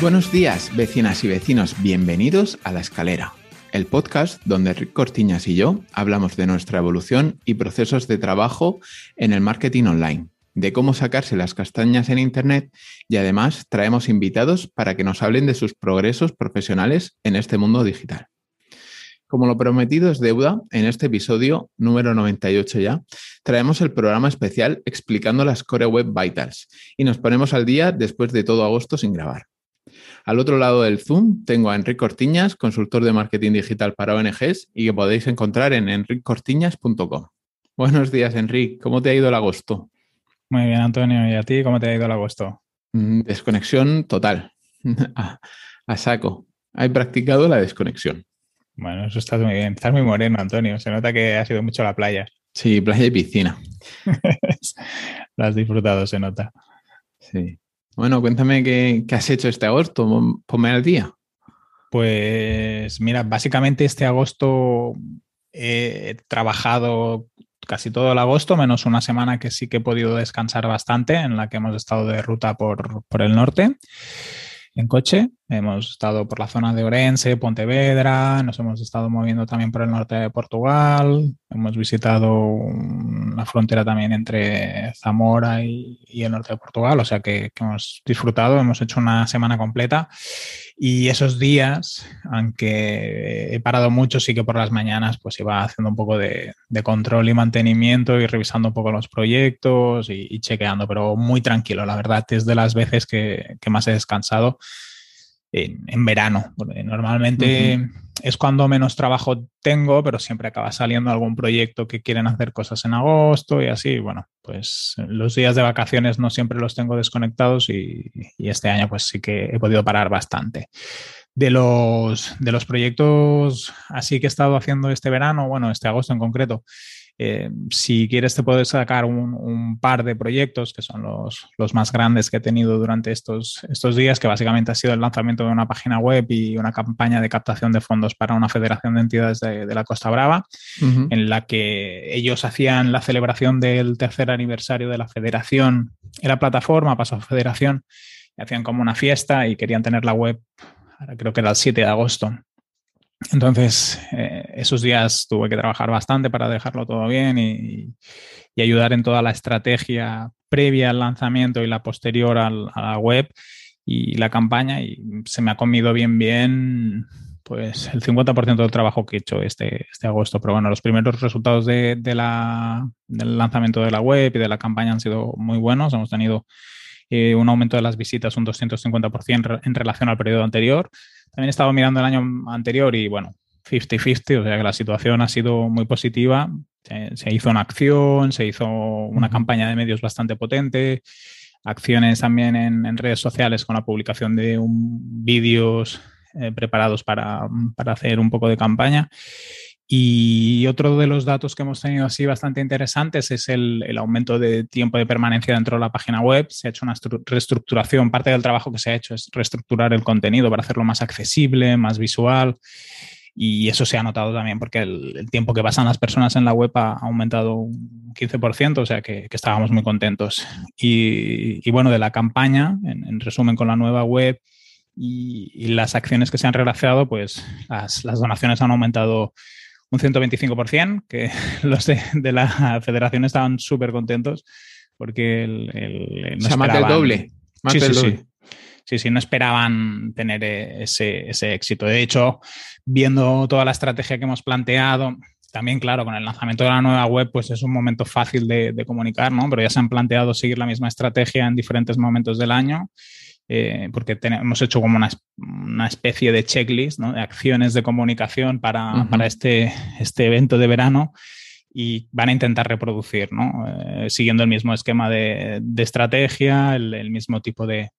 Buenos días, vecinas y vecinos, bienvenidos a La Escalera, el podcast donde Rick Cortiñas y yo hablamos de nuestra evolución y procesos de trabajo en el marketing online, de cómo sacarse las castañas en Internet y además traemos invitados para que nos hablen de sus progresos profesionales en este mundo digital. Como lo prometido es deuda, en este episodio número 98 ya, traemos el programa especial explicando las Core Web Vitals y nos ponemos al día después de todo agosto sin grabar. Al otro lado del Zoom tengo a Enrique Cortiñas, consultor de marketing digital para ONGs y que podéis encontrar en enricortiñas.com. Buenos días, Enrique. ¿Cómo te ha ido el agosto? Muy bien, Antonio. ¿Y a ti cómo te ha ido el agosto? Mm, desconexión total. a, saco. He practicado la desconexión. Bueno, eso está muy bien. Estás muy moreno, Antonio. Se nota que has ido mucho la playa. Sí, playa y piscina. Lo has disfrutado, se nota. Sí. Bueno, cuéntame qué, has hecho este agosto, ponme al día. Pues mira, básicamente este agosto he trabajado casi todo el agosto, menos una semana que sí que he podido descansar bastante, en la que hemos estado de ruta por, por el norte en coche. Hemos estado por la zona de Orense, Pontevedra, nos hemos estado moviendo también por el norte de Portugal, hemos visitado la frontera también entre Zamora y, el norte de Portugal, o sea que, hemos disfrutado, hemos hecho una semana completa y esos días, aunque he parado mucho, sí que por las mañanas pues iba haciendo un poco de, control y mantenimiento y revisando un poco los proyectos y, chequeando, pero muy tranquilo, la verdad es de las veces que, más he descansado en, verano. normalmente es cuando menos trabajo tengo, pero siempre acaba saliendo algún proyecto que quieren hacer cosas en agosto y así. Bueno, pues los días de vacaciones no siempre los tengo desconectados y, y este año pues sí que he podido parar bastante. De los, de los proyectos así que he estado haciendo este verano, bueno, este agosto en concreto, eh, si quieres, te puedes sacar un, par de proyectos que son los, los, más grandes que he tenido durante estos, estos días, que básicamente ha sido el lanzamiento de una página web y una campaña de captación de fondos para una federación de entidades de, la Costa Brava, en la que ellos hacían la celebración del tercer aniversario de la federación. Era plataforma, pasó a federación, y hacían como una fiesta y querían tener la web, creo que era el 7 de agosto. Entonces, eh, esos días tuve que trabajar bastante para dejarlo todo bien y, ayudar en toda la estrategia previa al lanzamiento y la posterior a la web y la campaña. Y se me ha comido bien, bien, pues el 50% del trabajo que he hecho este, este agosto. Pero bueno, los primeros resultados de, la, del lanzamiento de la web y de la campaña han sido muy buenos. Hemos tenido eh, un aumento de las visitas un 250% en relación al periodo anterior también he estado mirando el año anterior y bueno, 50-50, o sea que la situación ha sido muy positiva. Se, hizo una acción, se hizo una campaña de medios bastante potente, acciones también en, redes sociales con la publicación de vídeos eh, preparados para, para hacer un poco de campaña. Y otro de los datos que hemos tenido así bastante interesantes es el, aumento de tiempo de permanencia dentro de la página web. Se ha hecho una reestructuración. Parte del trabajo que se ha hecho es reestructurar el contenido para hacerlo más accesible, más visual. Y eso se ha notado también porque el, tiempo que pasan las personas en la web ha aumentado un 15%, o sea que, estábamos muy contentos. Y, bueno, de la campaña, en, resumen con la nueva web y, las acciones que se han realizado, pues las donaciones han aumentado un 125%, que los de, la federación estaban súper contentos porque el, no más del doble. sí, sí, Sí. sí, no esperaban tener ese, éxito. De hecho, viendo toda la estrategia que hemos planteado, también, claro, con el lanzamiento de la nueva web, pues es un momento fácil de, de comunicar, ¿no? Pero ya se han planteado seguir la misma estrategia en diferentes momentos del año eh, porque hemos hecho como una, especie de checklist de acciones de comunicación para, este, este evento de verano y van a intentar reproducir, ¿no? Eh, siguiendo el mismo esquema de, estrategia, el, mismo tipo de,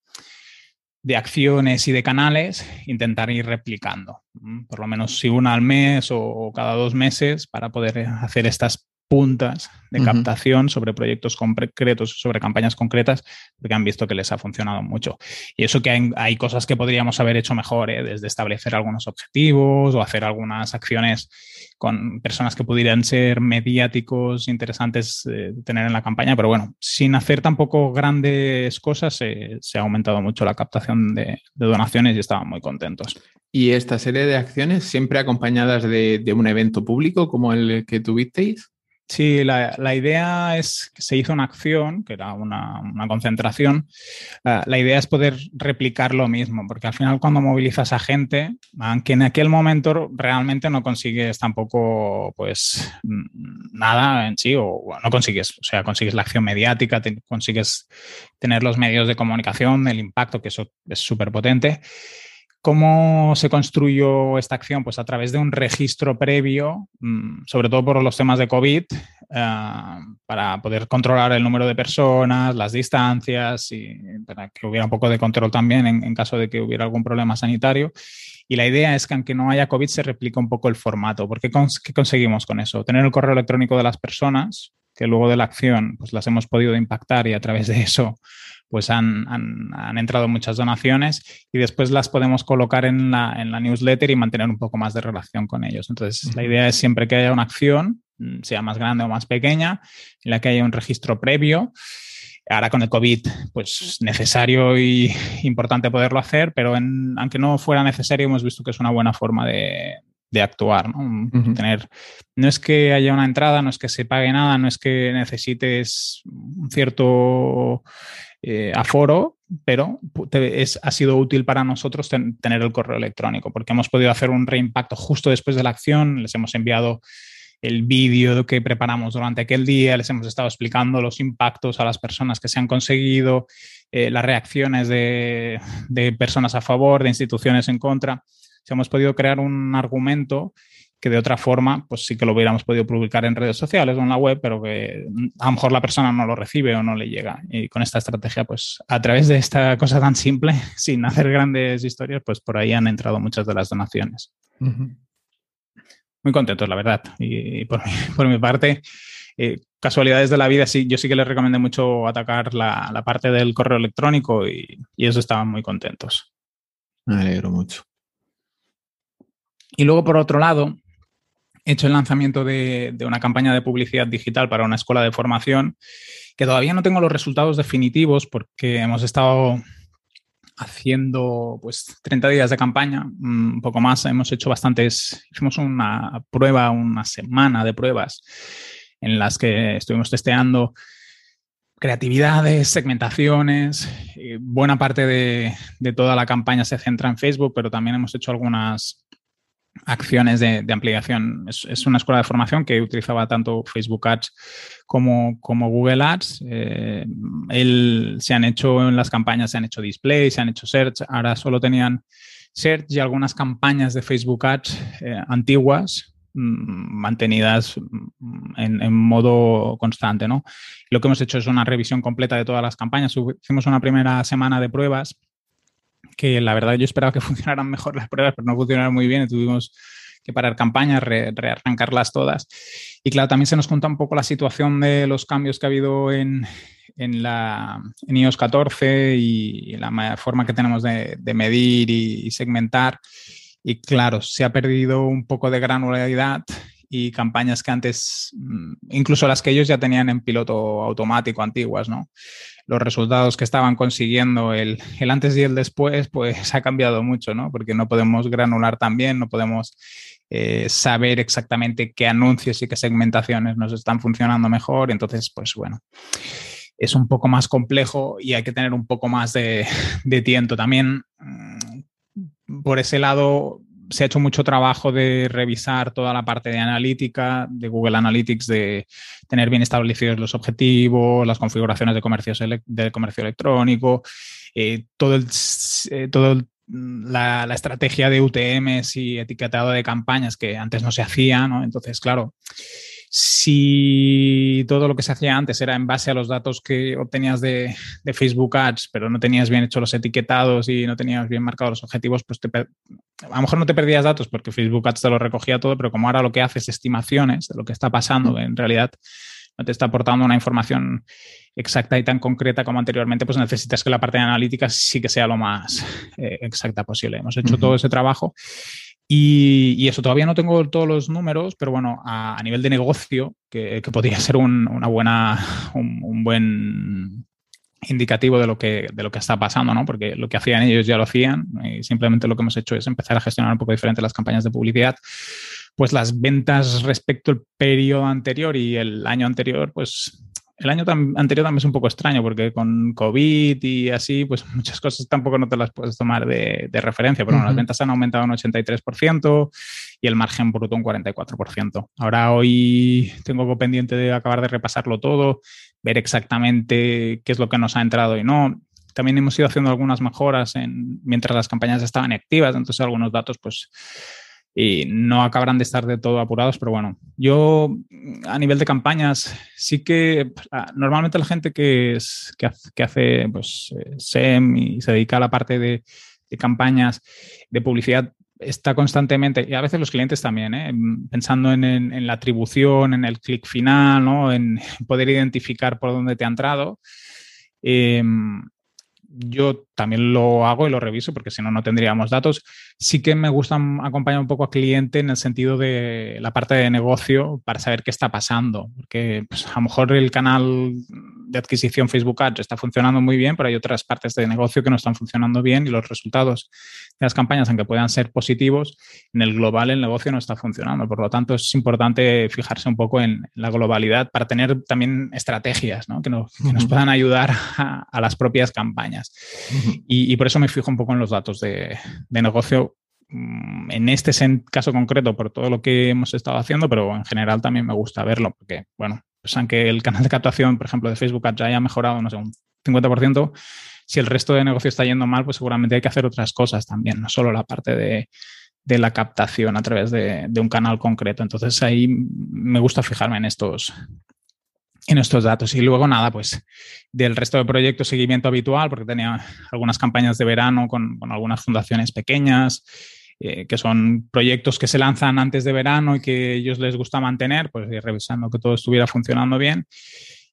acciones y de canales, intentar ir replicando, por lo menos si una al mes o, cada dos meses para poder hacer estas puntas de captación sobre proyectos concretos, sobre campañas concretas, porque han visto que les ha funcionado mucho. Y eso que hay, cosas que podríamos haber hecho mejor, ¿eh? desde establecer algunos objetivos o hacer algunas acciones con personas que pudieran ser mediáticos interesantes de tener en la campaña, pero bueno, sin hacer tampoco grandes cosas, se ha aumentado mucho la captación de, donaciones y estaban muy contentos. ¿Y esta serie de acciones siempre acompañadas de, de un evento público como el que tuvisteis? Sí, la, idea es que se hizo una acción, que era una, concentración. La, idea es poder replicar lo mismo, porque al final cuando movilizas a gente, aunque en aquel momento realmente no consigues tampoco pues nada en sí, o no consigues, o sea, consigues la acción mediática, consigues tener los medios de comunicación, el impacto, que eso es súper potente. ¿Cómo se construyó esta acción? Pues a través de un registro previo, mm, sobre todo por los temas de COVID, eh, para poder controlar el número de personas, las distancias y para que hubiera un poco de control también en, caso de que hubiera algún problema sanitario. Y la idea es que aunque no haya COVID se replica un poco el formato. ¿Por qué, qué conseguimos con eso? Tener el correo electrónico de las personas, que luego de la acción pues las hemos podido impactar y a través de eso pues han, entrado muchas donaciones y después las podemos colocar en la, en la, newsletter y mantener un poco más de relación con ellos. Entonces, la idea es siempre que haya una acción, mm, sea más grande o más pequeña, en la que haya un registro previo. Ahora con el COVID, pues necesario y importante poderlo hacer, pero aunque no fuera necesario, hemos visto que es una buena forma de, actuar, ¿no? Tener, no es que haya una entrada, no es que se pague nada, no es que necesites un cierto eh, aforo, pero es, ha sido útil para nosotros tener el correo electrónico, porque hemos podido hacer un reimpacto justo después de la acción, les hemos enviado el vídeo que preparamos durante aquel día, les hemos estado explicando los impactos a las personas que se han conseguido, eh, las reacciones de, de, personas a favor, de instituciones en contra. hemos podido crear un argumento que de otra forma, pues sí que lo hubiéramos podido publicar en redes sociales o en la web, pero que a lo mejor la persona no lo recibe o no le llega. Y con esta estrategia, pues a través de esta cosa tan simple, sin hacer grandes historias, pues por ahí han entrado muchas de las donaciones. Muy contentos, la verdad. Y, por, mi, parte, eh, casualidades de la vida, sí, yo sí que les recomendé mucho atacar la, parte del correo electrónico y, y eso estaban muy contentos. Me alegro mucho. Y luego, por otro lado, he hecho el lanzamiento de, una campaña de publicidad digital para una escuela de formación que todavía no tengo los resultados definitivos porque hemos estado haciendo pues 30 días de campaña, mm, un poco más, hemos hecho bastantes, hicimos una prueba, una semana de pruebas en las que estuvimos testeando creatividades, segmentaciones, buena parte de, de, toda la campaña se centra en Facebook, pero también hemos hecho algunas acciones de, ampliación. Es, una escuela de formación que utilizaba tanto Facebook Ads como, Google Ads. Eh, se han hecho en las campañas, se han hecho display, se han hecho search. Ahora solo tenían search y algunas campañas de Facebook Ads eh, antiguas mm, mantenidas mm, en, modo constante. ¿no? Lo que hemos hecho es una revisión completa de todas las campañas. Hicimos una primera semana de pruebas que la verdad yo esperaba que funcionaran mejor las pruebas, pero no funcionaron muy bien y tuvimos que parar campañas, rearrancarlas todas. Y claro, también se nos cuenta un poco la situación de los cambios que ha habido en, en, la, en iOS 14 y, la forma que tenemos de, medir y, segmentar. Y claro, se ha perdido un poco de granularidad y campañas que antes, mm, incluso las que ellos ya tenían en piloto automático antiguas, ¿no? Los resultados que estaban consiguiendo, el, antes y el después, pues ha cambiado mucho, ¿no? Porque no podemos granular también, no podemos eh, saber exactamente qué anuncios y qué segmentaciones nos están funcionando mejor. Entonces, pues bueno, es un poco más complejo y hay que tener un poco más de, de tiento. También, mm, por ese lado, se ha hecho mucho trabajo de revisar toda la parte de analítica, de Google Analytics, de tener bien establecidos los objetivos, las configuraciones de comercio, electrónico, eh, todo, eh, todo la, estrategia de UTMs y etiquetado de campañas que antes no se hacía, ¿no? Entonces, claro, Si todo lo que se hacía antes era en base a los datos que obtenías de, Facebook Ads, pero no tenías bien hecho los etiquetados y no tenías bien marcados los objetivos, pues a lo mejor no te perdías datos porque Facebook Ads te lo recogía todo, pero como ahora lo que hace es estimaciones de lo que está pasando, en realidad no te está aportando una información exacta y tan concreta como anteriormente, pues necesitas que la parte de analítica sí que sea lo más eh, exacta posible. Hemos hecho todo ese trabajo y, eso, todavía no tengo todos los números, pero bueno, a, nivel de negocio, que, podría ser un, una buena, un, buen indicativo de lo, que, de lo que está pasando, ¿no? Porque lo que hacían ellos ya lo hacían y simplemente lo que hemos hecho es empezar a gestionar un poco diferente las campañas de publicidad. Pues las ventas respecto al periodo anterior y el año anterior, pues el año anterior también es un poco extraño porque con COVID y así, pues muchas cosas tampoco no te las puedes tomar de, referencia, pero las ventas han aumentado un 83% y el margen bruto un 44%. Ahora hoy tengo pendiente de acabar de repasarlo todo, ver exactamente qué es lo que nos ha entrado y no. También hemos ido haciendo algunas mejoras en, mientras las campañas estaban activas, entonces algunos datos pues y no acabarán de estar de todo apurados, pero bueno, yo a nivel de campañas sí que ah, normalmente la gente que, que, hace pues, eh, SEM y se dedica a la parte de, campañas de publicidad está constantemente, y a veces los clientes también, ¿eh? pensando en, la atribución, en el clic final, ¿no? en poder identificar por dónde te ha entrado. Em, yo también lo hago y lo reviso porque si no, no tendríamos datos. Sí que me gusta acompañar un poco al cliente en el sentido de la parte de negocio para saber qué está pasando. Porque pues, a lo mejor el canal de adquisición Facebook Ads está funcionando muy bien, pero hay otras partes de negocio que no están funcionando bien y los resultados de las campañas, aunque puedan ser positivos, en el global el negocio no está funcionando. Por lo tanto, es importante fijarse un poco en la globalidad para tener también estrategias que, nos, puedan ayudar a, las propias campañas. y, por eso me fijo un poco en los datos de, de negocio mm, en este caso concreto por todo lo que hemos estado haciendo, pero en general también me gusta verlo porque, bueno, pues aunque el canal de captación, por ejemplo, de Facebook ya haya mejorado, no sé, un 50%, si el resto de negocio está yendo mal, pues seguramente hay que hacer otras cosas también, no solo la parte de, la captación a través de, un canal concreto. Entonces ahí me gusta fijarme en estos, en estos datos. Y luego nada, pues del resto de proyectos, seguimiento habitual, porque tenía algunas campañas de verano con, con algunas fundaciones pequeñas. Eh, que son proyectos que se lanzan antes de verano y que ellos les gusta mantener, pues revisando que todo estuviera funcionando bien.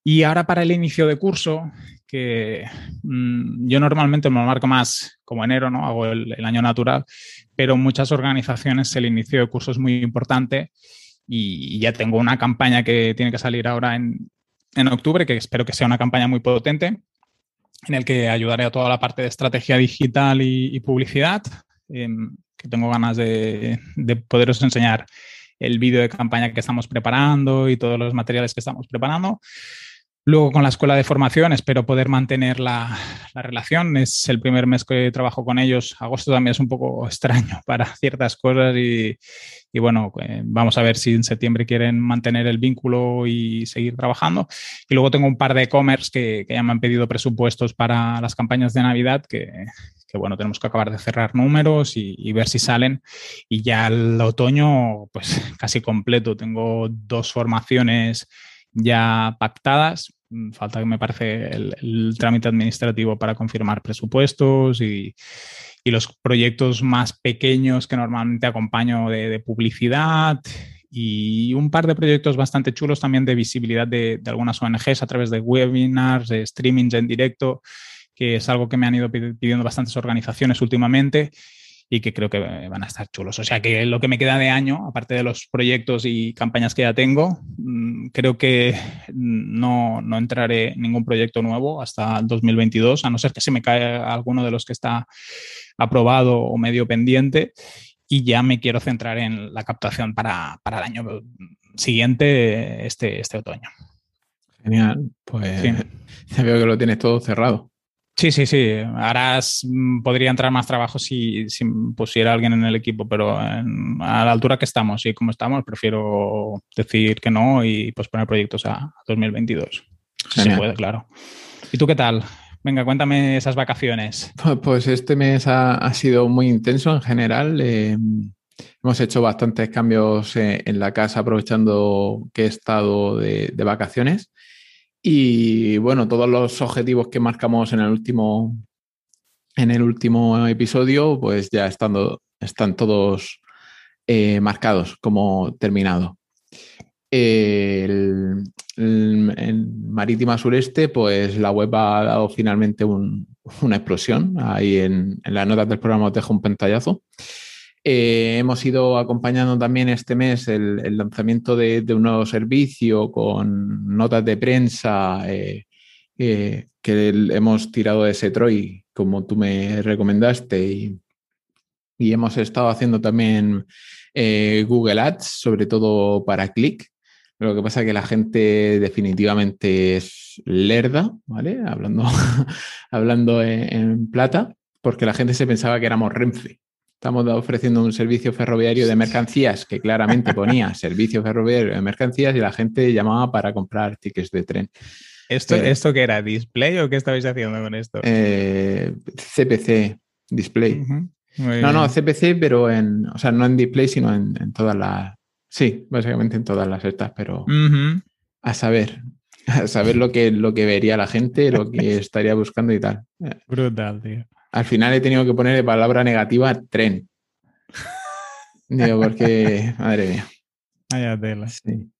Y ahora para el inicio de curso, que mm, yo normalmente me lo marco más como enero, ¿no? Hago el, año natural, pero muchas organizaciones el inicio de curso es muy importante y, ya tengo una campaña que tiene que salir ahora en, en octubre, que espero que sea una campaña muy potente, en el que ayudaré a toda la parte de estrategia digital y, publicidad. Em, que tengo ganas de, poderos enseñar el vídeo de campaña que estamos preparando y todos los materiales que estamos preparando. Luego con la escuela de formación espero poder mantener la, relación. Es el primer mes que trabajo con ellos. Agosto también es un poco extraño para ciertas cosas y, bueno, eh, vamos a ver si en septiembre quieren mantener el vínculo y seguir trabajando. Y luego tengo un par de e-commerce que, que, ya me han pedido presupuestos para las campañas de Navidad que, que bueno, tenemos que acabar de cerrar números y, ver si salen. Y ya el otoño, pues casi completo. Tengo dos formaciones ya pactadas. Mm, falta que me parece el, trámite administrativo para confirmar presupuestos y, los proyectos más pequeños que normalmente acompaño de, publicidad y un par de proyectos bastante chulos también de visibilidad de, de, algunas ONGs a través de webinars, de streamings en directo que es algo que me han ido pidiendo bastantes organizaciones últimamente y que creo que van a estar chulos. O sea que lo que me queda de año, aparte de los proyectos y campañas que ya tengo, mm, creo que no, no entraré en ningún proyecto nuevo hasta el 2022, a no ser que se me caiga alguno de los que está aprobado o medio pendiente. Y ya me quiero centrar en la captación para, para el año siguiente, este, este otoño. Genial, pues ya veo que lo tienes todo cerrado. Sí, sí, sí. Ahora mm, podría entrar más trabajo si, pusiera alguien en el equipo, pero a la altura que estamos y como estamos, prefiero decir que no y posponer proyectos a 2022. Si se puede, claro. ¿Y tú qué tal? Venga, cuéntame esas vacaciones. Pues este mes ha, sido muy intenso en general. Eh, Hemos hecho bastantes cambios eh, en la casa aprovechando que he estado de, vacaciones. Y bueno, todos los objetivos que marcamos en el último, en el último episodio, pues ya estando, están todos eh, marcados como terminado. El, en Marítima Sureste, pues la web ha dado finalmente una explosión. Ahí en, en las notas del programa os dejo un pantallazo. Eh, hemos ido acompañando también este mes el, lanzamiento de, un nuevo servicio con notas de prensa eh, eh, que hemos tirado de Setroy, como tú me recomendaste, y, hemos estado haciendo también Google Ads, sobre todo para click. Lo que pasa es que la gente definitivamente es lerda, ¿vale? Hablando, hablando en plata, porque la gente se pensaba que éramos Renfe. Estamos ofreciendo un servicio ferroviario de mercancías que claramente ponía servicio ferroviario de mercancías y la gente llamaba para comprar tickets de tren. ¿Esto, eh, ¿Esto qué era? ¿Display o qué estabais haciendo con esto? CPC, eh, display. no, no, CPC, pero en, o sea, no en display, sino en, todas las, sí, básicamente en todas las estas, pero a saber, a saber lo que, lo que vería la gente, lo que estaría buscando y tal. Brutal, tío. Al final he tenido que poner de palabra negativa tren. Digo, porque, madre mía. Vaya tela. Sí.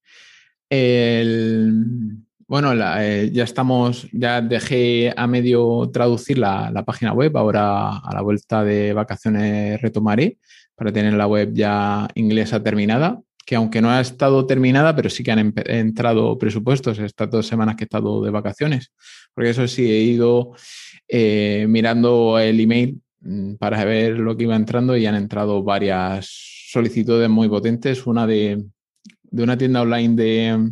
bueno, eh, ya estamos, ya dejé a medio traducir la, página web, ahora a la vuelta de vacaciones retomaré para tener la web ya inglesa terminada, que aunque no ha estado terminada, pero sí que han entrado presupuestos estas dos semanas que he estado de vacaciones, porque eso sí, he ido eh, mirando el email mm, para ver lo que iba entrando y han entrado varias solicitudes muy potentes. Una de, una tienda online de,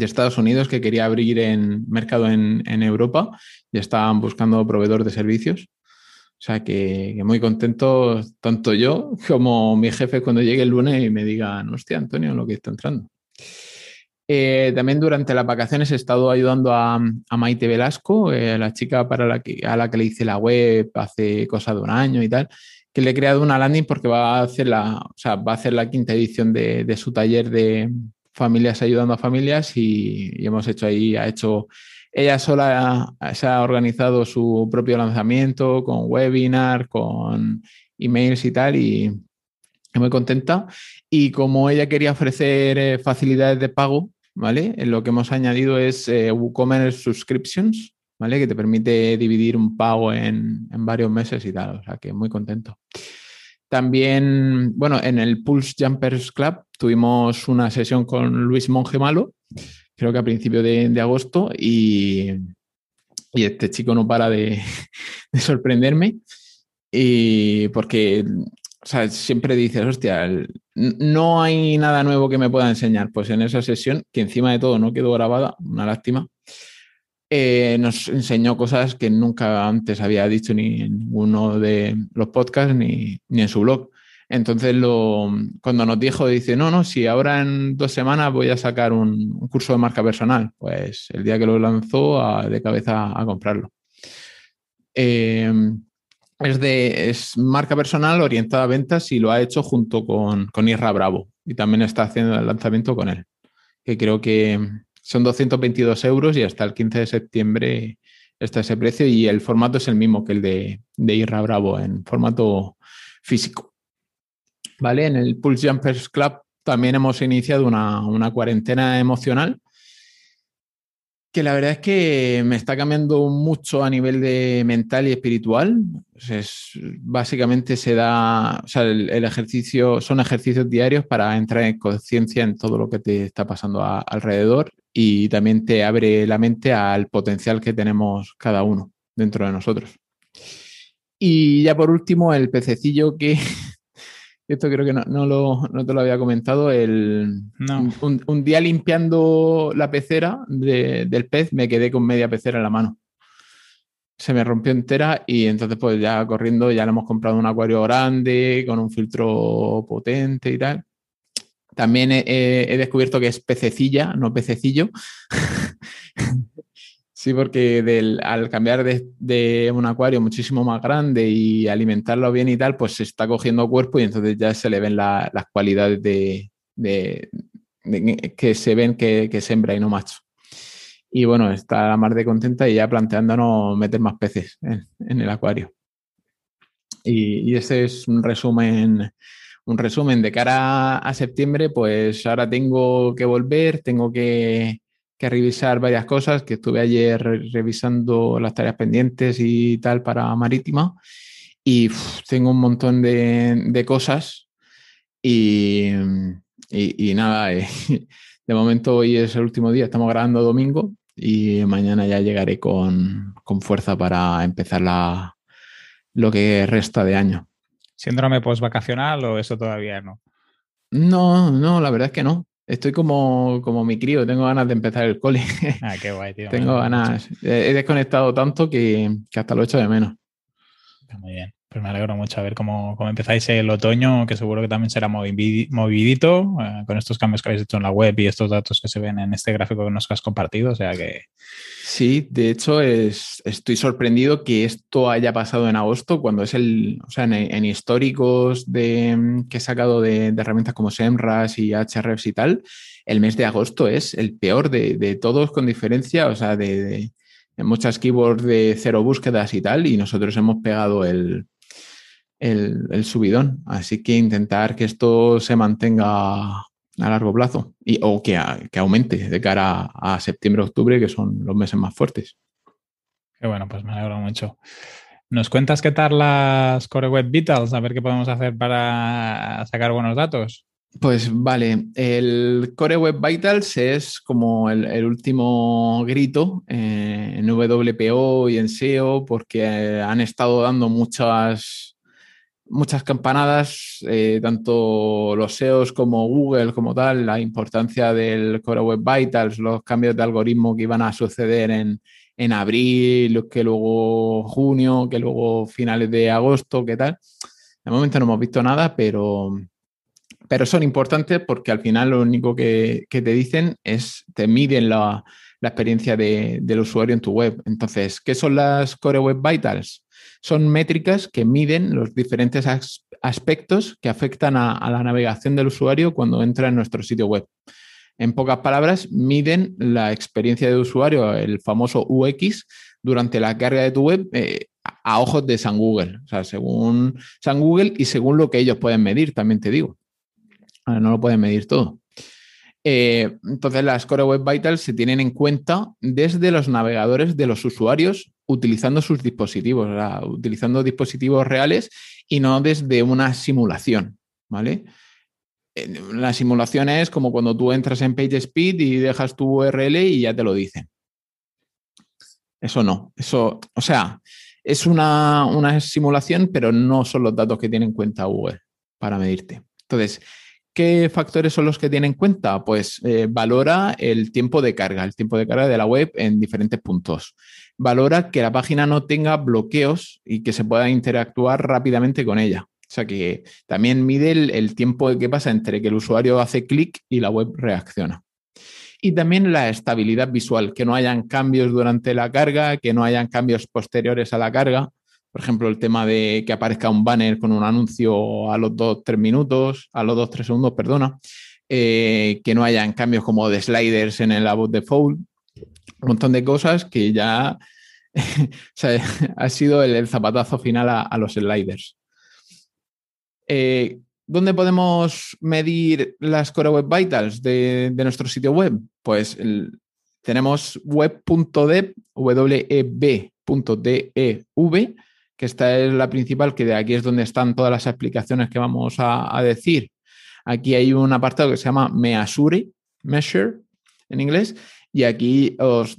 Estados Unidos que quería abrir en mercado en, Europa y estaban buscando proveedor de servicios. O sea que, muy contento, tanto yo como mi jefe cuando llegue el lunes y me digan, hostia, Antonio, lo que está entrando. Eh, también durante las vacaciones he estado ayudando a, Maite Velasco, eh, la chica para la que, a la que le hice la web hace cosa de un año y tal, que le he creado una landing porque va a hacer la, va a hacer la quinta edición de, su taller de familias ayudando a familias y, hemos hecho ahí, ha hecho, ella sola se ha organizado su propio lanzamiento con webinar, con emails y tal y muy contenta. Y como ella quería ofrecer eh, facilidades de pago, ¿vale? Lo que hemos añadido es eh, WooCommerce Subscriptions, ¿vale? Que te permite dividir un pago en, varios meses y tal, o sea que muy contento. También, bueno, en el Pulse Jumpers Club tuvimos una sesión con Luis Monge Malo, creo que a principios de, agosto, y, este chico no para de, de sorprenderme. Y porque o sea, siempre dices, hostia, no hay nada nuevo que me pueda enseñar. Pues en esa sesión, que encima de todo no quedó grabada, una lástima, eh, nos enseñó cosas que nunca antes había dicho ni en ninguno de los podcasts ni, en su blog. Entonces, lo, cuando nos dijo, dice, no, no, si ahora en dos semanas voy a sacar un, curso de marca personal, pues el día que lo lanzó, de cabeza a comprarlo. Eh, es de es marca personal orientada a ventas y lo ha hecho junto con, con Bravo y también está haciendo el lanzamiento con él, que creo que son 222 euros y hasta el 15 de septiembre está ese precio y el formato es el mismo que el de, de Bravo en formato físico. ¿Vale? En el Pulse Jumpers Club también hemos iniciado una, una cuarentena emocional que la verdad es que me está cambiando mucho a nivel de mental y espiritual. Es, básicamente se da, el, ejercicio, son ejercicios diarios para entrar en conciencia en todo lo que te está pasando alrededor y también te abre la mente al potencial que tenemos cada uno dentro de nosotros. Y ya por último, el pececillo que, esto creo que no, te lo había comentado, el, un, día limpiando la pecera del pez me quedé con media pecera en la mano. Se me rompió entera y entonces pues ya corriendo ya le hemos comprado un acuario grande con un filtro potente y tal. También he, descubierto que es pececilla, no pececillo. Sí, porque al cambiar de, un acuario muchísimo más grande y alimentarlo bien y tal, pues se está cogiendo cuerpo y entonces ya se le ven las cualidades de, que se ven que, que es hembra y no macho. Y bueno, está más de contenta y ya planteándonos meter más peces en, el acuario. Y, y, ese es un resumen, un resumen de cara a septiembre, pues ahora tengo que volver, tengo que que revisar varias cosas, que estuve ayer revisando las tareas pendientes y tal para Marítima y tengo un montón de, cosas y, nada, eh, de momento hoy es el último día, estamos grabando domingo y mañana ya llegaré con, fuerza para empezar la, lo que resta de año. ¿Síndrome post-vacacional o eso todavía no? No, no, la verdad es que no. Estoy como, como mi crío, tengo ganas de empezar el cole. Ah, qué guay, tío. tengo ganas. He desconectado tanto que, que, hasta lo echo de menos. Muy bien. Pues me alegro mucho a ver cómo, cómo empezáis el otoño, que seguro que también será movidito eh, con estos cambios que habéis hecho en la web y estos datos que se ven en este gráfico que nos has compartido. O sea que. Sí, de hecho, es, estoy sorprendido que esto haya pasado en agosto, cuando es el. O sea, en, históricos de, que he sacado de, herramientas como SEMRAS y HREFs y tal, el mes de agosto es el peor de, de todos con diferencia. O sea, de muchas keywords de cero búsquedas y tal, y nosotros hemos pegado el, el, subidón. Así que intentar que esto se mantenga a largo plazo y, o que, que aumente de cara a, septiembre-octubre, que son los meses más fuertes. Qué bueno, pues me alegro mucho. ¿Nos cuentas qué tal las Core Web Vitals? A ver qué podemos hacer para sacar buenos datos. Pues vale, el Core Web Vitals es como el, último grito eh, en WPO y en SEO porque han estado dando muchas, muchas campanadas, eh, tanto los SEOs como Google como tal, la importancia del Core Web Vitals, los cambios de algoritmo que iban a suceder en, en abril, que luego junio, que luego finales de agosto, qué tal. De momento no hemos visto nada, pero, pero son importantes porque al final lo único que, que te dicen es, te miden la, la experiencia de, del usuario en tu web. Entonces, ¿qué son las Core Web Vitals? Son métricas que miden los diferentes aspectos que afectan a, la navegación del usuario cuando entra en nuestro sitio web. En pocas palabras, miden la experiencia de usuario, el famoso UX, durante la carga de tu web eh, a ojos de San Google. O sea, según San Google y según lo que ellos pueden medir, también te digo. No lo pueden medir todo. Eh, entonces, las Core Web Vitals se tienen en cuenta desde los navegadores de los usuarios utilizando sus dispositivos, utilizando dispositivos reales y no desde una simulación, ¿vale? La simulación es como cuando tú entras en PageSpeed y dejas tu URL y ya te lo dicen. Eso no, eso, o sea, es una, una simulación, pero no son los datos que tiene en cuenta Google para medirte. Entonces, ¿Qué factores son los que tiene en cuenta? Pues eh, valora el tiempo de carga, el tiempo de carga de la web en diferentes puntos. Valora que la página no tenga bloqueos y que se pueda interactuar rápidamente con ella. O sea que también mide el, tiempo que pasa entre que el usuario hace clic y la web reacciona. Y también la estabilidad visual, que no hayan cambios durante la carga, que no hayan cambios posteriores a la carga por ejemplo, el tema de que aparezca un banner con un anuncio a los dos, tres minutos, a los dos, tres segundos, perdona, eh, que no hayan cambios como de sliders en el about default, un montón de cosas que ya ha sido el, zapatazo final a, los sliders. Eh, ¿Dónde podemos medir las Core Web Vitals de, nuestro sitio web? Pues tenemos web.dev, web.dev, que esta es la principal, que de aquí es donde están todas las explicaciones que vamos a, decir. Aquí hay un apartado que se llama Measure, Measure en inglés, y aquí os,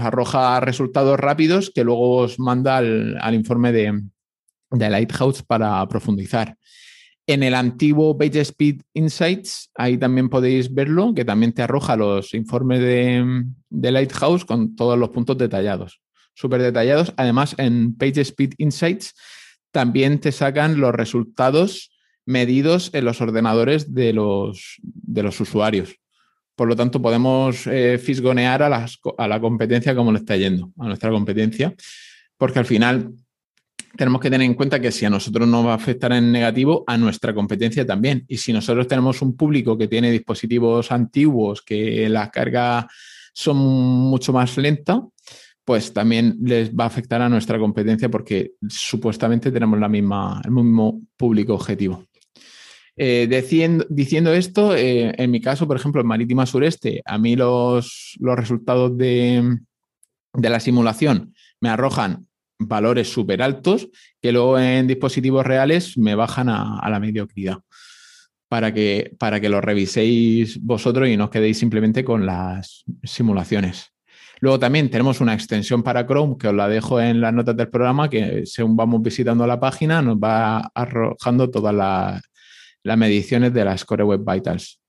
arroja resultados rápidos que luego os manda al, informe de, Lighthouse para profundizar. En el antiguo PageSpeed Insights, ahí también podéis verlo, que también te arroja los informes de, Lighthouse con todos los puntos detallados súper detallados. Además, en PageSpeed Insights también te sacan los resultados medidos en los ordenadores de los usuarios. Por lo tanto podemos eh, fisgonear a, la competencia como le está yendo, a nuestra competencia, porque al final tenemos que tener en cuenta que si a nosotros nos va a afectar en negativo, a nuestra competencia también. Y si nosotros tenemos un público que tiene dispositivos antiguos, que las cargas son mucho más lentas, pues también les va a afectar a nuestra competencia porque supuestamente tenemos la misma, el mismo público objetivo. Eh, diciendo, esto, eh, en mi caso, por ejemplo, en Marítima Sureste, a mí los, resultados de, la simulación me arrojan valores súper altos que luego en dispositivos reales me bajan a, la mediocridad para que, para que lo reviséis vosotros y no os quedéis simplemente con las simulaciones. Luego también tenemos una extensión para Chrome que os la dejo en las notas del programa que según vamos visitando la página nos va arrojando todas las, mediciones de las Core Web Vitals.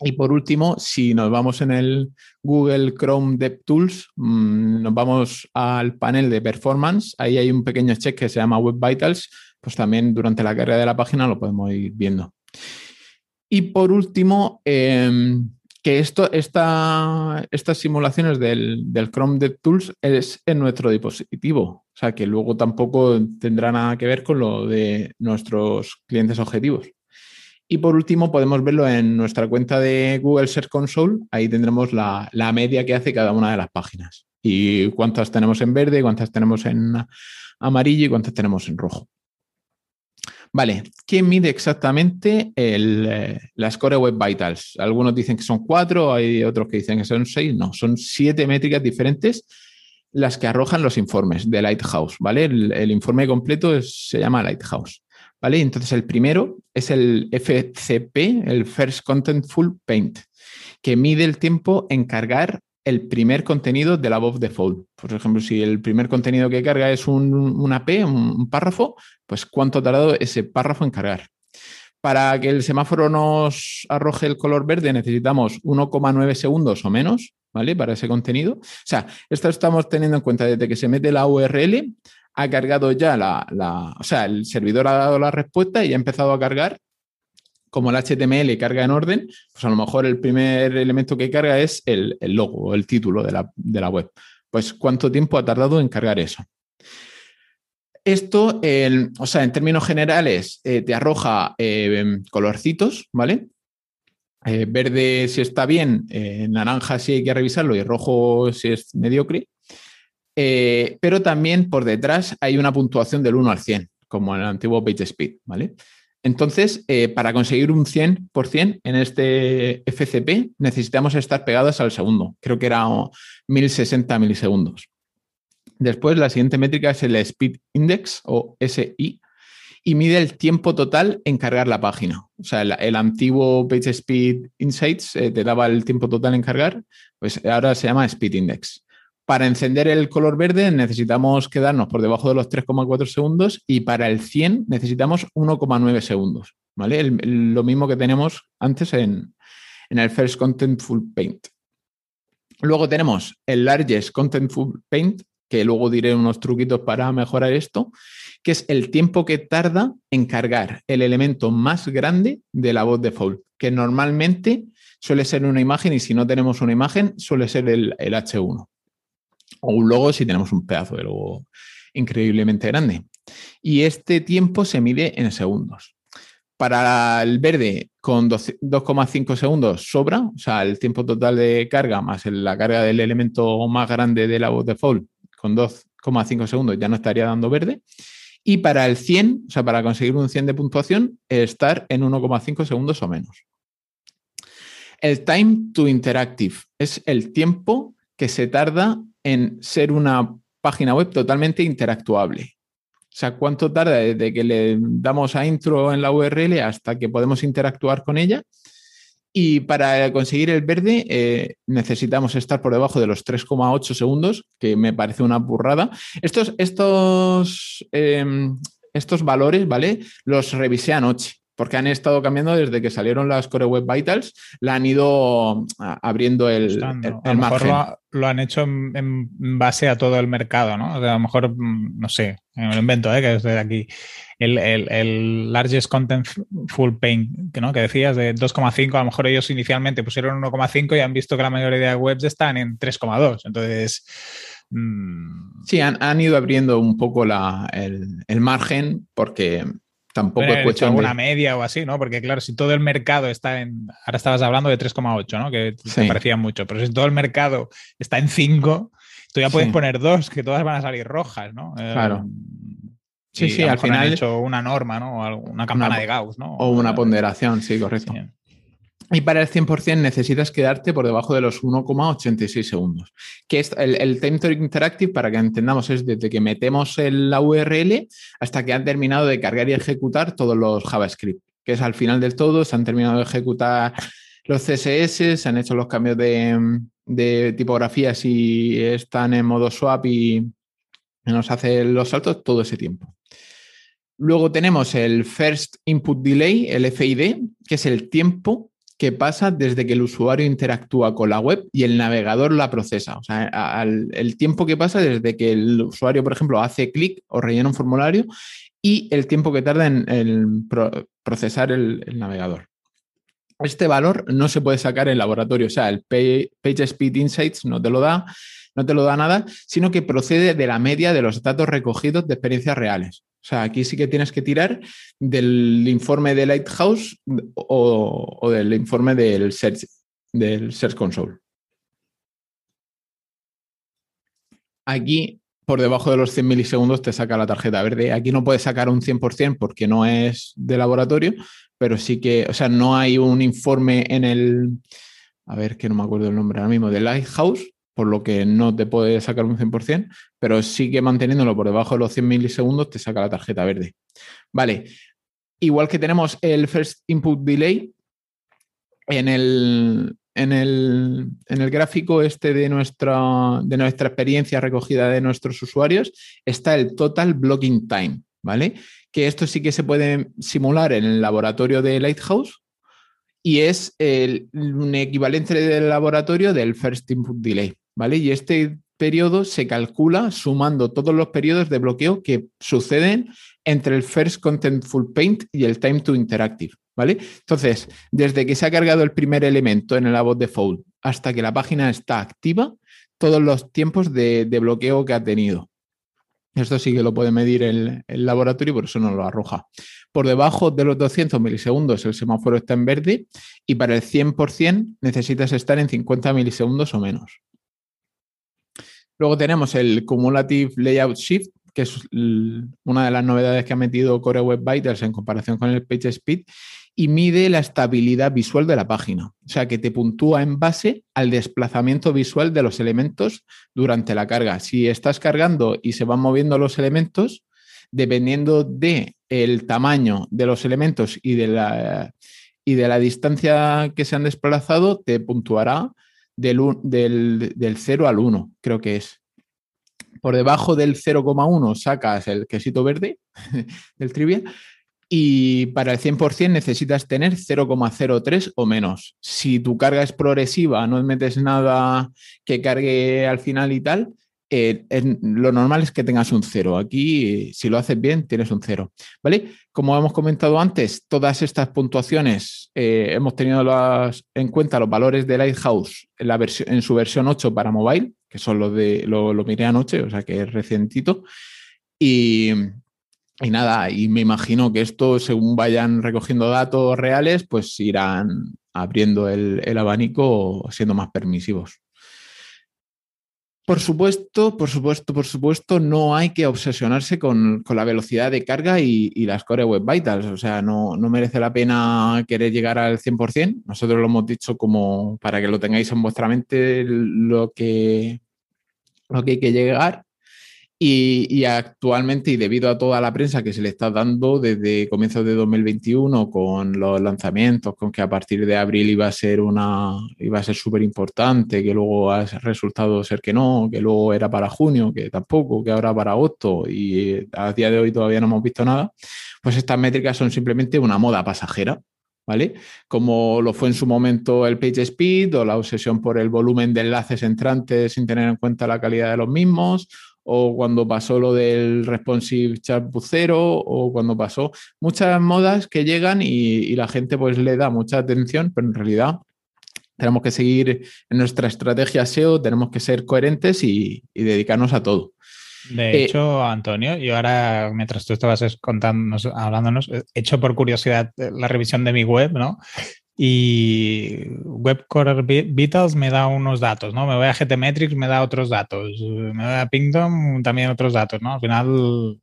Y por último, si nos vamos en el Google Chrome DevTools, mm, nos vamos al panel de performance, ahí hay un pequeño check que se llama Web Vitals, pues también durante la carga de la página lo podemos ir viendo. Y por último, em, que esto, esta, estas simulaciones del, Chrome DevTools es en nuestro dispositivo. O sea, que luego tampoco tendrá nada que ver con lo de nuestros clientes objetivos. Y por último, podemos verlo en nuestra cuenta de Google Search Console. Ahí tendremos la, la media que hace cada una de las páginas. Y cuántas tenemos en verde, cuántas tenemos en amarillo y cuántas tenemos en rojo. Vale, ¿qué mide exactamente el, eh, las Core Web Vitals? Algunos dicen que son cuatro, hay otros que dicen que son seis. No, son siete métricas diferentes las que arrojan los informes de Lighthouse, ¿vale? El, informe completo se llama Lighthouse, ¿vale? Entonces el primero es el FCP, el First Contentful Paint, que mide el tiempo en cargar el primer contenido de la Above Default. Por ejemplo, si el primer contenido que carga es un, una un, párrafo, pues cuánto ha tardado ese párrafo en cargar. Para que el semáforo nos arroje el color verde necesitamos 1,9 segundos o menos, ¿vale? Para ese contenido. O sea, esto estamos teniendo en cuenta desde que se mete la URL, ha cargado ya la, la, o sea, el servidor ha dado la respuesta y ha empezado a cargar como el HTML carga en orden, pues a lo mejor el primer elemento que carga es el, logo o el título de la, web. Pues cuánto tiempo ha tardado en cargar eso. Esto, o sea, en términos generales, eh, te arroja eh, colorcitos, ¿vale? Eh, verde si está bien, naranja si hay que revisarlo y rojo si es mediocre. pero también por detrás hay una puntuación del 1 al 100, como en el antiguo PageSpeed, ¿vale? Entonces, eh, para conseguir un 100% en este FCP, necesitamos estar pegados al segundo. Creo que era 1060 milisegundos. Después, la siguiente métrica es el Speed Index o SI y mide el tiempo total en cargar la página. O sea, el, antiguo PageSpeed Insights eh, te daba el tiempo total en cargar, pues ahora se llama Speed Index. Para encender el color verde necesitamos quedarnos por debajo de los 3,4 segundos y para el 100 necesitamos 1,9 segundos. ¿vale? lo mismo que tenemos antes en, el First Contentful Paint. Luego tenemos el Largest Contentful Paint, que luego diré unos truquitos para mejorar esto, que es el tiempo que tarda en cargar el elemento más grande de la voz default, que normalmente suele ser una imagen y si no tenemos una imagen suele ser el H1 o un logo si tenemos un pedazo de logo increíblemente grande. Y este tiempo se mide en segundos. Para el verde, con 2,5 segundos sobra, o sea, el tiempo total de carga más la carga del elemento más grande de la voz default, con 2,5 segundos ya no estaría dando verde. Y para el 100, o sea, para conseguir un 100 de puntuación, estar en 1,5 segundos o menos. El time to interactive es el tiempo que se tarda en ser una página web totalmente interactuable. O sea, cuánto tarda desde que le damos a intro en la URL hasta que podemos interactuar con ella. Y para conseguir el verde eh, necesitamos estar por debajo de los 3,8 segundos, que me parece una burrada. Estos, estos, em, estos valores, ¿vale? Los revisé anoche, porque han estado cambiando desde que salieron las Core Web Vitals, la han ido ah, abriendo el, a lo mejor lo, han hecho en, base a todo el mercado, ¿no? a lo mejor, mm, no sé, me lo invento, ¿eh? que es de aquí. El, el, largest content full paint, que, ¿no? que decías de 2,5, a lo mejor ellos inicialmente pusieron 1,5 y han visto que la mayoría de webs están en 3,2. Entonces, mm, Sí, han, ido abriendo un poco la, el, margen porque Tampoco es cuestión alguna media o así, ¿no? Porque claro, si todo el mercado está en... Ahora estabas hablando de 3,8, ¿no? Que te parecía mucho, pero si todo el mercado está en 5, tú ya puedes poner dos, que todas van a salir rojas, ¿no? Eh, claro. sí, sí, al final... Han hecho una norma, ¿no? O una campana de Gauss, ¿no? O una ponderación, sí, correcto. Y para el 100% necesitas quedarte por debajo de los 1,86 segundos. Que es el, time to interactive, para que entendamos, es desde que metemos la URL hasta que han terminado de cargar y ejecutar todos los JavaScript, que es al final del todo, se han terminado de ejecutar los CSS, se han hecho los cambios de, de tipografía si están en modo swap y nos hace los saltos todo ese tiempo. Luego tenemos el First Input Delay, el FID, que es el tiempo que pasa desde que el usuario interactúa con la web y el navegador la procesa. O sea, el tiempo que pasa desde que el usuario, por ejemplo, hace clic o rellena un formulario y el tiempo que tarda en, procesar el, navegador. Este valor no se puede sacar en laboratorio, o sea, el PageSpeed Insights no te lo da, no te lo da nada, sino que procede de la media de los datos recogidos de experiencias reales. O sea, aquí sí que tienes que tirar del informe de Lighthouse o, del informe del Search, del Search Console. Aquí, por debajo de los 100 milisegundos, te saca la tarjeta verde. Aquí no puedes sacar un 100% porque no es de laboratorio, pero sí que, o sea, no hay un informe en el, a ver, que no me acuerdo el nombre ahora mismo, de Lighthouse, por lo que no te puede sacar un 100%, pero sigue manteniéndolo por debajo de los 100 milisegundos, te saca la tarjeta verde. Vale, igual que tenemos el First Input Delay, en el, en el, gráfico este de nuestra, de nuestra experiencia recogida de nuestros usuarios está el Total Blocking Time, ¿vale? Que esto sí que se puede simular en el laboratorio de Lighthouse, y es el, un equivalente del laboratorio del First Input Delay. ¿Vale? Y este periodo se calcula sumando todos los periodos de bloqueo que suceden entre el First Contentful Paint y el Time to Interactive, ¿vale? Entonces, desde que se ha cargado el primer elemento en el de default hasta que la página está activa, todos los tiempos de, bloqueo que ha tenido. Esto sí que lo puede medir el, el laboratorio, por eso no lo arroja. Por debajo de los 200 milisegundos el semáforo está en verde y para el 100% necesitas estar en 50 milisegundos o menos. Luego tenemos el Cumulative Layout Shift, que es una de las novedades que ha metido Core Web Vitals en comparación con el PageSpeed y mide la estabilidad visual de la página. O sea, que te puntúa en base al desplazamiento visual de los elementos durante la carga. Si estás cargando y se van moviendo los elementos, dependiendo de tamaño de los elementos y de la, y de la distancia que se han desplazado, te puntuará del, del, 0 al 1, creo que es. Por debajo del 0,1 sacas el quesito verde del trivia y para el 100% necesitas tener 0,03 o menos. Si tu carga es progresiva, no metes nada que cargue al final y tal, eh, lo normal es que tengas un cero. Aquí, si lo haces bien, tienes un cero. ¿Vale? Como hemos comentado antes, todas estas puntuaciones eh, hemos tenido en cuenta los valores de Lighthouse en, la en su versión 8 para mobile, que son los de lo, lo miré anoche, o sea que es recientito. Y, y nada, y me imagino que esto, según vayan recogiendo datos reales, pues irán abriendo el, el abanico siendo más permisivos. Por supuesto, por supuesto, por supuesto, no hay que obsesionarse con, la velocidad de carga y, las Core Web Vitals. O sea, no, merece la pena querer llegar al 100%. Nosotros lo hemos dicho como para que lo tengáis en vuestra mente lo que, lo que hay que llegar. Y, actualmente, y debido a toda la prensa que se le está dando desde comienzos de 2021, con los lanzamientos, con que a partir de abril iba a ser una, iba a ser súper importante, que luego ha resultado ser que no, que luego era para junio, que tampoco, que ahora para agosto, y a día de hoy todavía no hemos visto nada, pues estas métricas son simplemente una moda pasajera. ¿Vale? Como lo fue en su momento el page speed o la obsesión por el volumen de enlaces entrantes sin tener en cuenta la calidad de los mismos, o cuando pasó lo del responsive chat bucero, o cuando pasó muchas modas que llegan y, la gente pues le da mucha atención, pero en realidad tenemos que seguir en nuestra estrategia SEO, tenemos que ser coherentes y, dedicarnos a todo. De eh, hecho, Antonio, yo ahora, mientras tú estabas contándonos, hablándonos, he hecho por curiosidad la revisión de mi web, ¿no? Y WebCore Vitals me da unos datos, ¿no? Me voy a GTmetrix, me da otros datos, me voy a Pingdom, también otros datos, ¿no? Al final...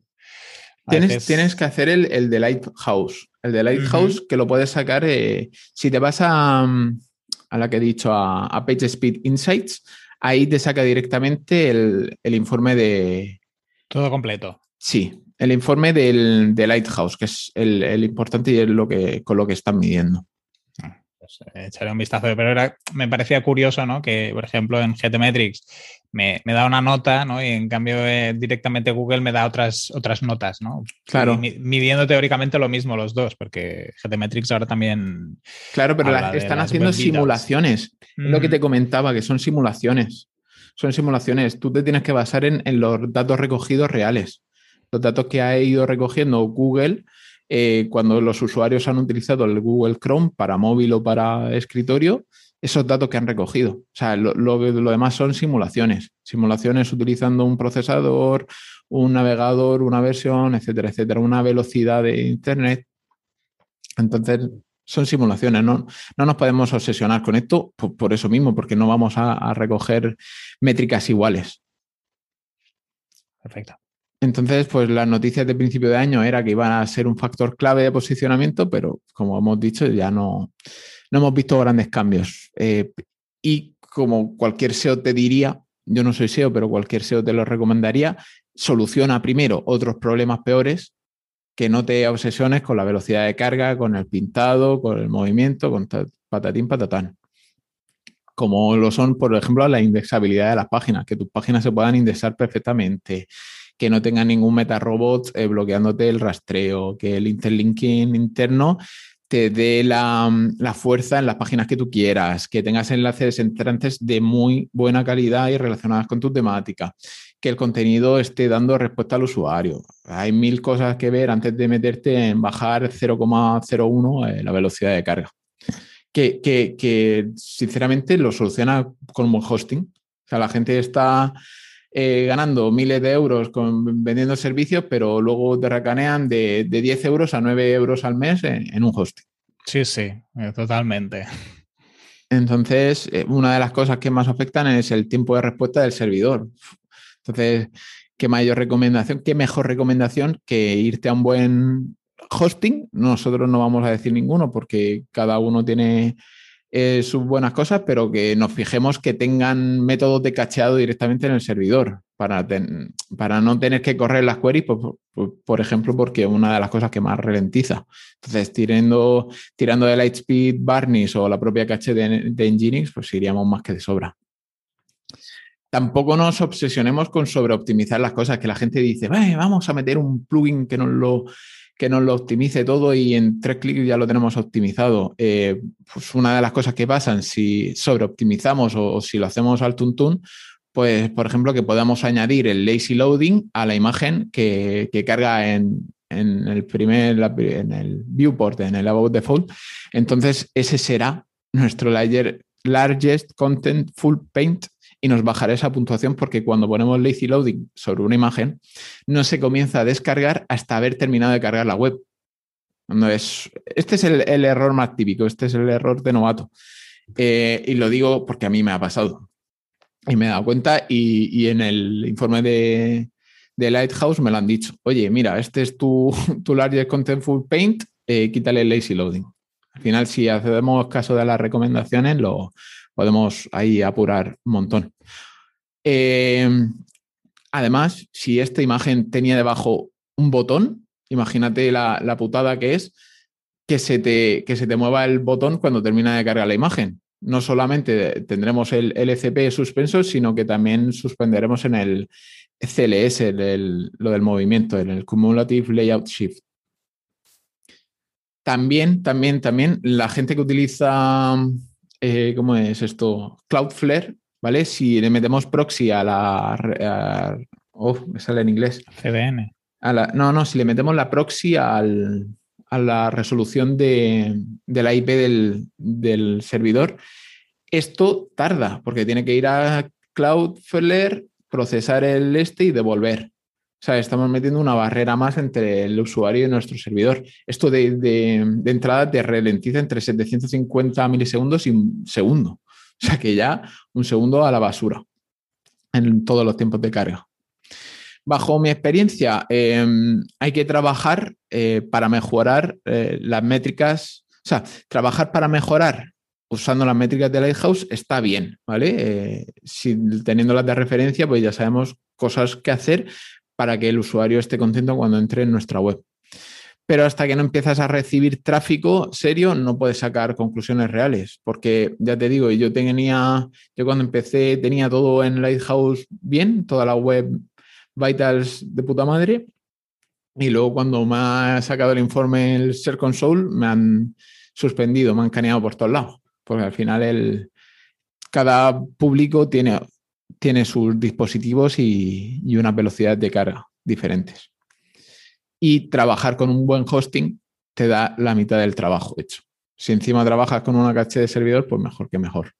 Tienes, tienes que hacer el, el, de Lighthouse, el de Lighthouse que lo puedes sacar, eh, si te vas a, a, la que he dicho, a, a PageSpeed Insights, ahí te saca directamente el, el, informe de... Todo completo. Sí, el informe del, de Lighthouse, que es el, el importante y es lo que, con lo que están midiendo. Pues, eh, echaré un vistazo. Pero me parecía curioso, ¿no? Que, por ejemplo, en GTmetrix me, me da una nota, ¿no? Y en cambio, eh, directamente Google me da otras, otras notas, ¿no? Claro. midiendo teóricamente lo mismo los dos, porque GTmetrix ahora también. Claro, pero están haciendo simulaciones. Lo que te comentaba, que son simulaciones. Son simulaciones. Tú te tienes que basar en, en los datos recogidos reales. Los datos que ha ido recogiendo Google eh, cuando los usuarios han utilizado el Google Chrome para móvil o para escritorio, esos datos que han recogido. O sea, lo, demás son simulaciones. Simulaciones utilizando un procesador, un navegador, una versión, etcétera, etcétera, una velocidad de Internet. Entonces, son simulaciones, no, no nos podemos obsesionar con esto por, eso mismo, porque no vamos a recoger métricas iguales. Perfecto. Entonces, pues las noticias de principio de año era que iban a ser un factor clave de posicionamiento, pero como hemos dicho, ya no, no hemos visto grandes cambios. Eh, y como cualquier SEO te diría, yo no soy SEO, pero cualquier SEO te lo recomendaría, soluciona primero otros problemas peores que no te obsesiones con la velocidad de carga, con el pintado, con el movimiento, con patatín, patatán. Como lo son, por ejemplo, la indexabilidad de las páginas, que tus páginas se puedan indexar perfectamente, que no tenga ningún metarobot eh, bloqueándote el rastreo, que el interlinking interno te dé la, fuerza en las páginas que tú quieras, que tengas enlaces entrantes de muy buena calidad y relacionadas con tu temática, que el contenido esté dando respuesta al usuario. Hay mil cosas que ver antes de meterte en bajar 0,01 eh, la velocidad de carga. Que, que, que, sinceramente lo soluciona con hosting. O sea, la gente está eh, ganando miles de euros con, vendiendo servicios, pero luego te racanean de, de 10 euros a 9 euros al mes en, un hosting. Sí, sí, eh, totalmente. Entonces, eh, una de las cosas que más afectan es el tiempo de respuesta del servidor. Entonces, ¿qué mayor recomendación, qué mejor recomendación que irte a un buen hosting? Nosotros no vamos a decir ninguno porque cada uno tiene eh, sus buenas cosas, pero que nos fijemos que tengan métodos de cacheado directamente en el servidor para, para no tener que correr las queries, pues, pues, por ejemplo, porque una de las cosas que más ralentiza. Entonces, tirando, tirando de Lightspeed, Barnish o la propia caché de, de Nginx, pues iríamos más que de sobra tampoco nos obsesionemos con sobreoptimizar las cosas, que la gente dice, vamos a meter un plugin que nos lo que nos lo optimice todo y en tres clics ya lo tenemos optimizado. Eh, pues una de las cosas que pasan si sobreoptimizamos o, o si lo hacemos al tuntún, pues por ejemplo que podamos añadir el lazy loading a la imagen que, carga en, el primer, en el viewport, en el about default. Entonces ese será nuestro largest content full paint y nos bajará esa puntuación porque cuando ponemos lazy loading sobre una imagen, no se comienza a descargar hasta haber terminado de cargar la web. No es, este es el, error más típico, este es el error de novato. Eh, y lo digo porque a mí me ha pasado. Y me he dado cuenta y, en el informe de, Lighthouse me lo han dicho. Oye, mira, este es tu, tu Largest Contentful Paint, eh, quítale el lazy loading. Al final, si hacemos caso de las recomendaciones, lo, podemos ahí apurar un montón. Eh, Además, si esta imagen tenía debajo un botón, imagínate la, la putada que es que se, te, que se te mueva el botón cuando termina de cargar la imagen. No solamente tendremos el LCP suspenso, sino que también suspenderemos en el CLS, lo del movimiento, en el Cumulative Layout Shift. También, también, también la gente que utiliza, eh, ¿cómo es esto? Cloudflare, ¿vale? Si le metemos proxy a la... oh, me sale en inglés. CDN. no, no, si le metemos la proxy al, a la resolución de, la IP del, del, servidor, esto tarda porque tiene que ir a Cloudflare, procesar el este y devolver. O sea, estamos metiendo una barrera más entre el usuario y nuestro servidor. Esto de, entrada te ralentiza entre 750 milisegundos y un segundo. O sea que ya un segundo a la basura en todos los tiempos de carga. Bajo mi experiencia, em, hay que trabajar eh, para mejorar eh, las métricas, o sea, trabajar para mejorar usando las métricas de Lighthouse está bien, ¿vale? Eh, si, teniéndolas de referencia, pues ya sabemos cosas que hacer, para que el usuario esté contento cuando entre en nuestra web. Pero hasta que no empiezas a recibir tráfico serio, no puedes sacar conclusiones reales, porque ya te digo, yo tenía, yo cuando empecé tenía todo en Lighthouse bien, toda la web Vitals de puta madre, y luego cuando me ha sacado el informe el Ser Console, me han suspendido, me han caneado por todos lados, porque al final el, cada público tiene tiene sus dispositivos y, una velocidad de carga diferentes. Y trabajar con un buen hosting te da la mitad del trabajo hecho. Si encima trabajas con una caché de servidor, pues mejor que mejor.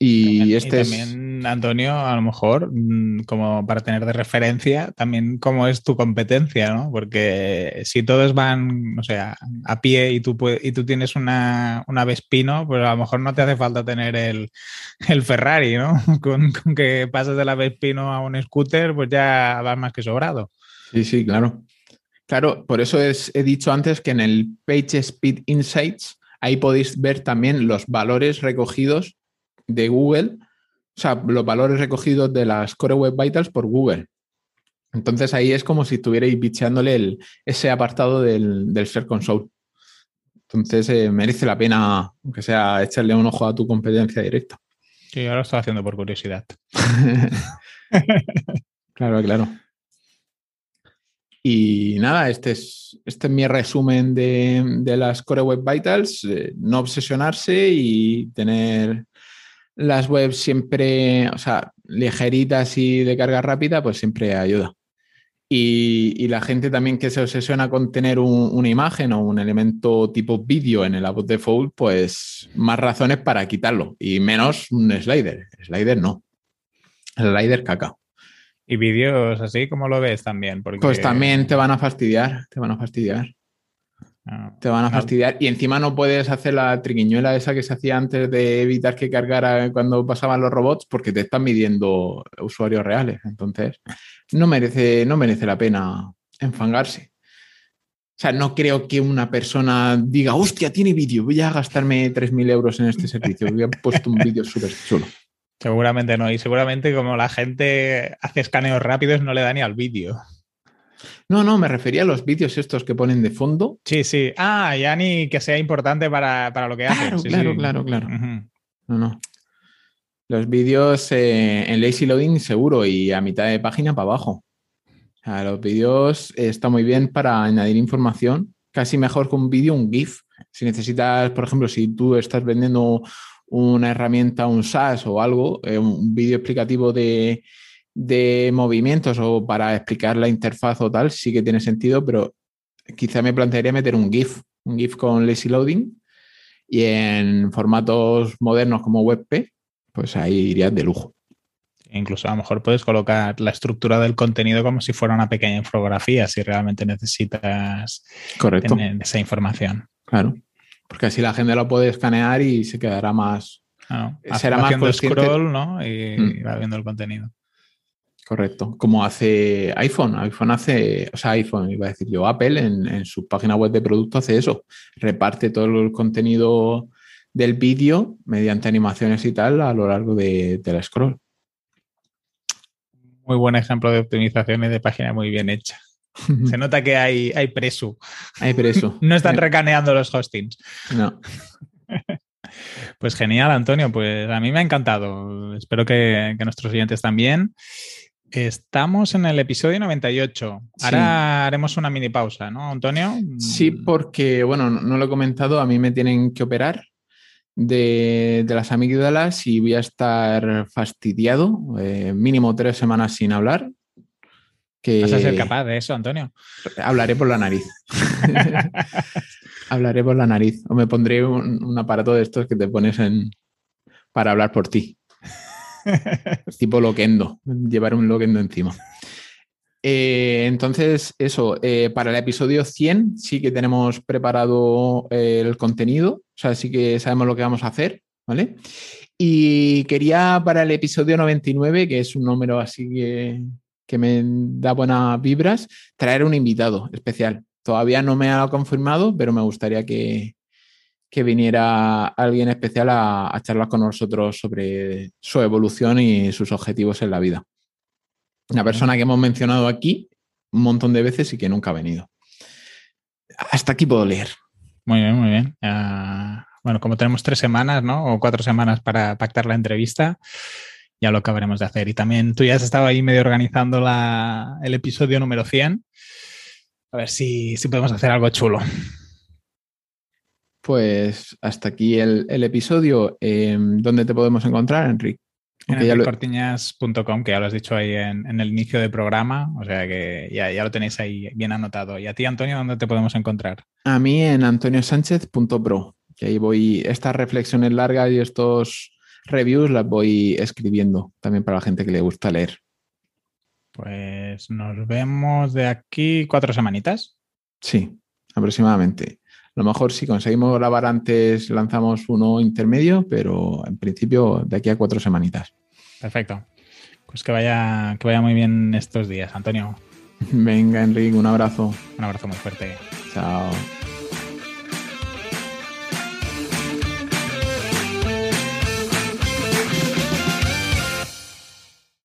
Y este también, Antonio, a lo mejor, mm, como para tener de referencia, también cómo es tu competencia, ¿no? Porque si todos van, o sea, a pie y tú, y tú tienes una, una Vespino, pues a lo mejor no te hace falta tener el, Ferrari, ¿no? Con, que pases de la Vespino a un scooter, pues ya vas más que sobrado. Sí, sí, claro. Claro, por eso he dicho antes que en el Page Speed Insights ahí podéis ver también los valores recogidos de Google, o sea, los valores recogidos de las Core Web Vitals por Google. Entonces ahí es como si estuvierais bicheándole el, ese apartado del, del Ser Console. Entonces eh, merece la pena, aunque sea echarle un ojo a tu competencia directa. Sí, ahora lo estoy haciendo por curiosidad. claro, claro. Y nada, este es, este es mi resumen de, las Core Web Vitals. Eh, no obsesionarse y tener las webs siempre, o sea, ligeritas y de carga rápida, pues siempre ayuda. Y, la gente también que se obsesiona con tener una imagen o un elemento tipo vídeo en el de default, pues más razones para quitarlo y menos un slider. Slider no. Slider caca. ¿Y vídeos así como lo ves también? Pues también te van a fastidiar, te van a fastidiar. Ah, te van a fastidiar. Y encima no puedes hacer la triquiñuela esa que se hacía antes de evitar que cargara cuando pasaban los robots porque te están midiendo usuarios reales. Entonces, no merece, no merece la pena enfangarse. O sea, no creo que una persona diga, hostia, tiene vídeo, voy a gastarme 3.000 euros en este servicio. Voy a puesto un vídeo súper chulo. Seguramente no. Y seguramente como la gente hace escaneos rápidos, no le da ni al vídeo. No, no, me refería a los vídeos estos que ponen de fondo. Sí, sí. Ah, ya ni que sea importante para, lo que claro, hacen. claro, claro, claro, No, no. Los vídeos eh, en Lazy Loading seguro y a mitad de página para abajo. los vídeos eh, está muy bien para añadir información. Casi mejor que un vídeo, un GIF. Si necesitas, por ejemplo, si tú estás vendiendo una herramienta, un SaaS o algo, eh, un vídeo explicativo de, de movimientos o para explicar la interfaz o tal, sí que tiene sentido, pero quizá me plantearía meter un GIF, un GIF con lazy loading y en formatos modernos como WebP, pues ahí iría de lujo. Incluso a lo mejor puedes colocar la estructura del contenido como si fuera una pequeña infografía, si realmente necesitas Correcto. tener esa información. Claro, porque así la gente lo puede escanear y se quedará más... será más scroll, ¿no? Y mm. va viendo el contenido. Correcto. Como hace iPhone. iPhone hace, o sea, iPhone, iba a decir yo, Apple en, su página web de producto hace eso. Reparte todo el contenido del vídeo mediante animaciones y tal a lo largo de, la scroll. Muy buen ejemplo de optimización y de página muy bien hecha. Se nota que hay, hay preso. Hay preso. no están recaneando los hostings. No. Pues genial, Antonio. Pues a mí me ha encantado. Espero que, que nuestros oyentes también. Estamos en el episodio 98. Ahora haremos una mini pausa, ¿no, Antonio? Sí, porque, bueno, no lo he comentado, a mí me tienen que operar de, las amígdalas y voy a estar fastidiado, eh, mínimo tres semanas sin hablar. Que... ¿Vas a ser capaz de eso, Antonio? Hablaré por la nariz. Hablaré por la nariz. O me pondré un, un aparato de estos que te pones en para hablar por ti. tipo loquendo, llevar un loquendo encima. Eh, entonces, eso, eh, para el episodio 100 sí que tenemos preparado eh, el contenido, o sea, sí que sabemos lo que vamos a hacer, ¿vale? Y quería para el episodio 99, que es un número así que, que me da buenas vibras, traer un invitado especial. Todavía no me ha confirmado, pero me gustaría que, que viniera alguien especial a, charlar con nosotros sobre su evolución y sus objetivos en la vida. Una persona que hemos mencionado aquí un montón de veces y que nunca ha venido. Hasta aquí puedo leer. Muy bien, muy bien. bueno, como tenemos tres semanas, ¿no? O cuatro semanas para pactar la entrevista, ya lo acabaremos de hacer. Y también tú ya has estado ahí medio organizando el episodio número 100. A ver si, si podemos hacer algo chulo. Pues hasta aquí el, episodio. Em, ¿Dónde te podemos encontrar, Enrique? En cortiñas.com, que ya lo has dicho ahí en, el inicio del programa, o sea que ya, ya, lo tenéis ahí bien anotado. ¿Y a ti, Antonio, dónde te podemos encontrar? A mí en antoniosánchez.pro, que ahí voy, estas reflexiones largas y estos reviews las voy escribiendo también para la gente que le gusta leer. Pues nos vemos de aquí cuatro semanitas. Sí, aproximadamente. A lo mejor si conseguimos grabar antes lanzamos uno intermedio, pero en principio de aquí a cuatro semanitas. Perfecto. Pues que vaya, que vaya muy bien estos días, Antonio. Venga, Enrique, un abrazo. Un abrazo muy fuerte. Chao.